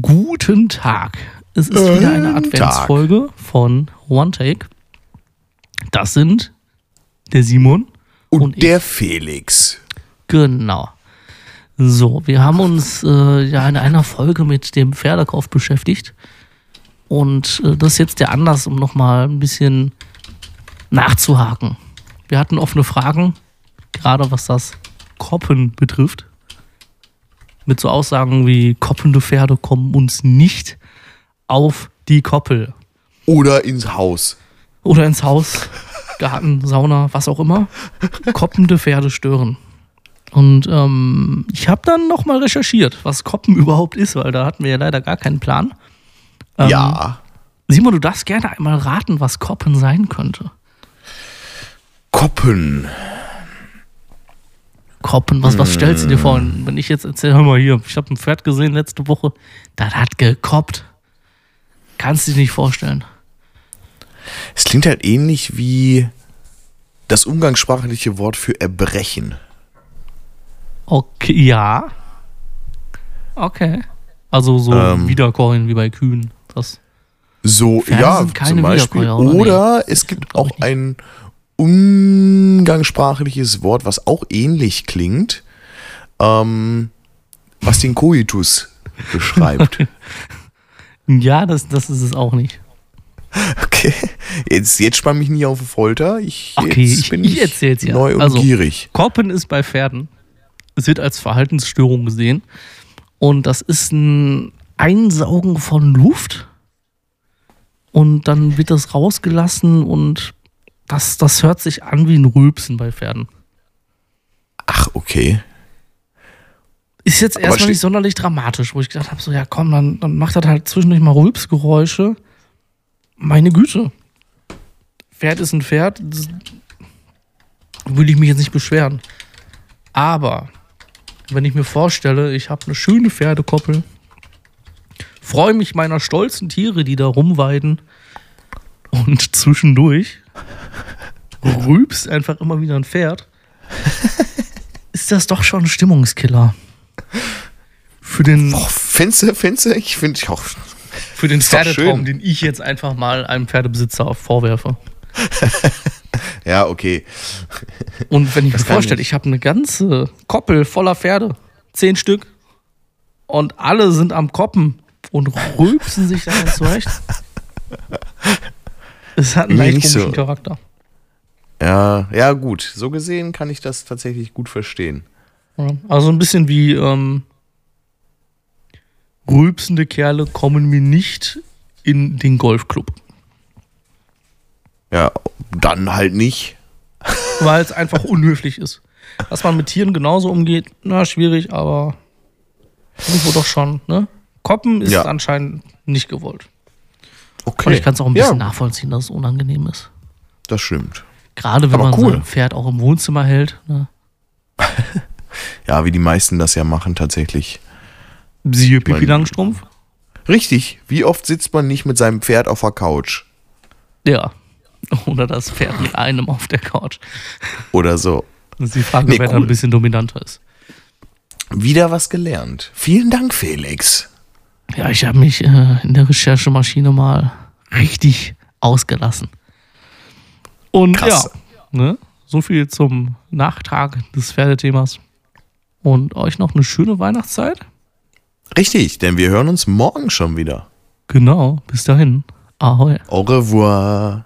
Guten Tag. Es ist wieder eine Adventsfolge von One Take. Das sind der Simon Und, Und ich. der Felix. Genau. So, wir haben uns äh, ja in einer Folge mit dem Pferdekauf beschäftigt. Und äh, das ist jetzt der Anlass, um nochmal ein bisschen nachzuhaken. Wir hatten offene Fragen, gerade was das Koppen betrifft. Mit so Aussagen wie koppende Pferde kommen uns nicht auf die Koppel. Oder ins Haus. Oder ins Haus, Garten, Sauna, was auch immer. Koppende Pferde stören. Und ähm, ich habe dann nochmal recherchiert, was Koppen überhaupt ist, weil da hatten wir ja leider gar keinen Plan. Ähm, ja. Simon, du darfst gerne einmal raten, was Koppen sein könnte. Koppen. Koppen, was, was stellst du dir vor? Wenn ich jetzt erzähle, hör mal hier, ich habe ein Pferd gesehen letzte Woche, das hat gekoppt. Kannst du dir nicht vorstellen. Es klingt halt ähnlich wie das umgangssprachliche Wort für Erbrechen. Okay, ja. Okay. Also so Ähm. Wiederkäuen wie bei Kühen. Das So, Pferde ja, zum Beispiel. Oder? Oder Nee, es gibt auch ich nicht. Umgangssprachliches Wort, was auch ähnlich klingt, ähm, was den Koitus beschreibt. Ja, das, das ist es auch nicht. Okay, jetzt, jetzt spann mich nicht auf Folter. Ich, Okay, jetzt ich- bin ich erzähl's ja. neu und Also- gierig. Koppen ist bei Pferden. Es wird als Verhaltensstörung gesehen. Und das ist ein Einsaugen von Luft. Und dann wird das rausgelassen und das, das hört sich an wie ein Rülpsen bei Pferden. Ach, okay. Ist jetzt erstmal nicht sonderlich dramatisch, wo ich gedacht habe, so ja komm, dann, dann macht das halt zwischendurch mal Rülpsgeräusche. Meine Güte. Pferd ist ein Pferd. Das will ich mich jetzt nicht beschweren. Aber wenn ich mir vorstelle, ich habe eine schöne Pferdekoppel, freue mich meiner stolzen Tiere, die da rumweiden und zwischendurch rülpst einfach immer wieder ein Pferd, ist das doch schon ein Stimmungskiller. Für den, Och, Fenster, Fenster, ich finde ich auch. für den Pferdetraum, den ich jetzt einfach mal einem Pferdebesitzer vorwerfe. Ja, okay. Und wenn ich mir Das kann vorstelle, ich. ich habe eine ganze Koppel voller Pferde, zehn Stück, und alle sind am Koppen und rülpsen sich dann zurecht. Es hat einen Nee, leicht komischen so. Charakter. Ja, ja, gut. So gesehen kann ich das tatsächlich gut verstehen. Ja, Also ein bisschen wie ähm, rülpsende Kerle kommen mir nicht in den Golfclub. Ja, dann halt nicht. Weil es einfach unhöflich ist. Dass man mit Tieren genauso umgeht, na, schwierig, aber irgendwo doch schon, ne? Koppen ist Ja. anscheinend nicht gewollt. Okay. Und ich kann es auch ein bisschen ja, nachvollziehen, dass es unangenehm ist. Das stimmt. Gerade wenn Aber man cool. sein Pferd auch im Wohnzimmer hält. Ne? Ja, wie die meisten das ja machen tatsächlich. Siehe Pipi Mein- Langstrumpf. Richtig. Wie oft sitzt man nicht mit seinem Pferd auf der Couch? Ja. Oder das Pferd mit einem auf der Couch. Oder so. Das ist die Frage, Nee, wer da cool. ein bisschen dominanter ist. Wieder was gelernt. Vielen Dank, Felix. Ja, ich habe mich äh, in der Recherchemaschine mal richtig ausgelassen. Und Krass. ja, ne, so viel zum Nachtrag des Pferdethemas. Und euch noch eine schöne Weihnachtszeit. Richtig, denn wir hören uns morgen schon wieder. Genau, bis dahin. Ahoi. Au revoir.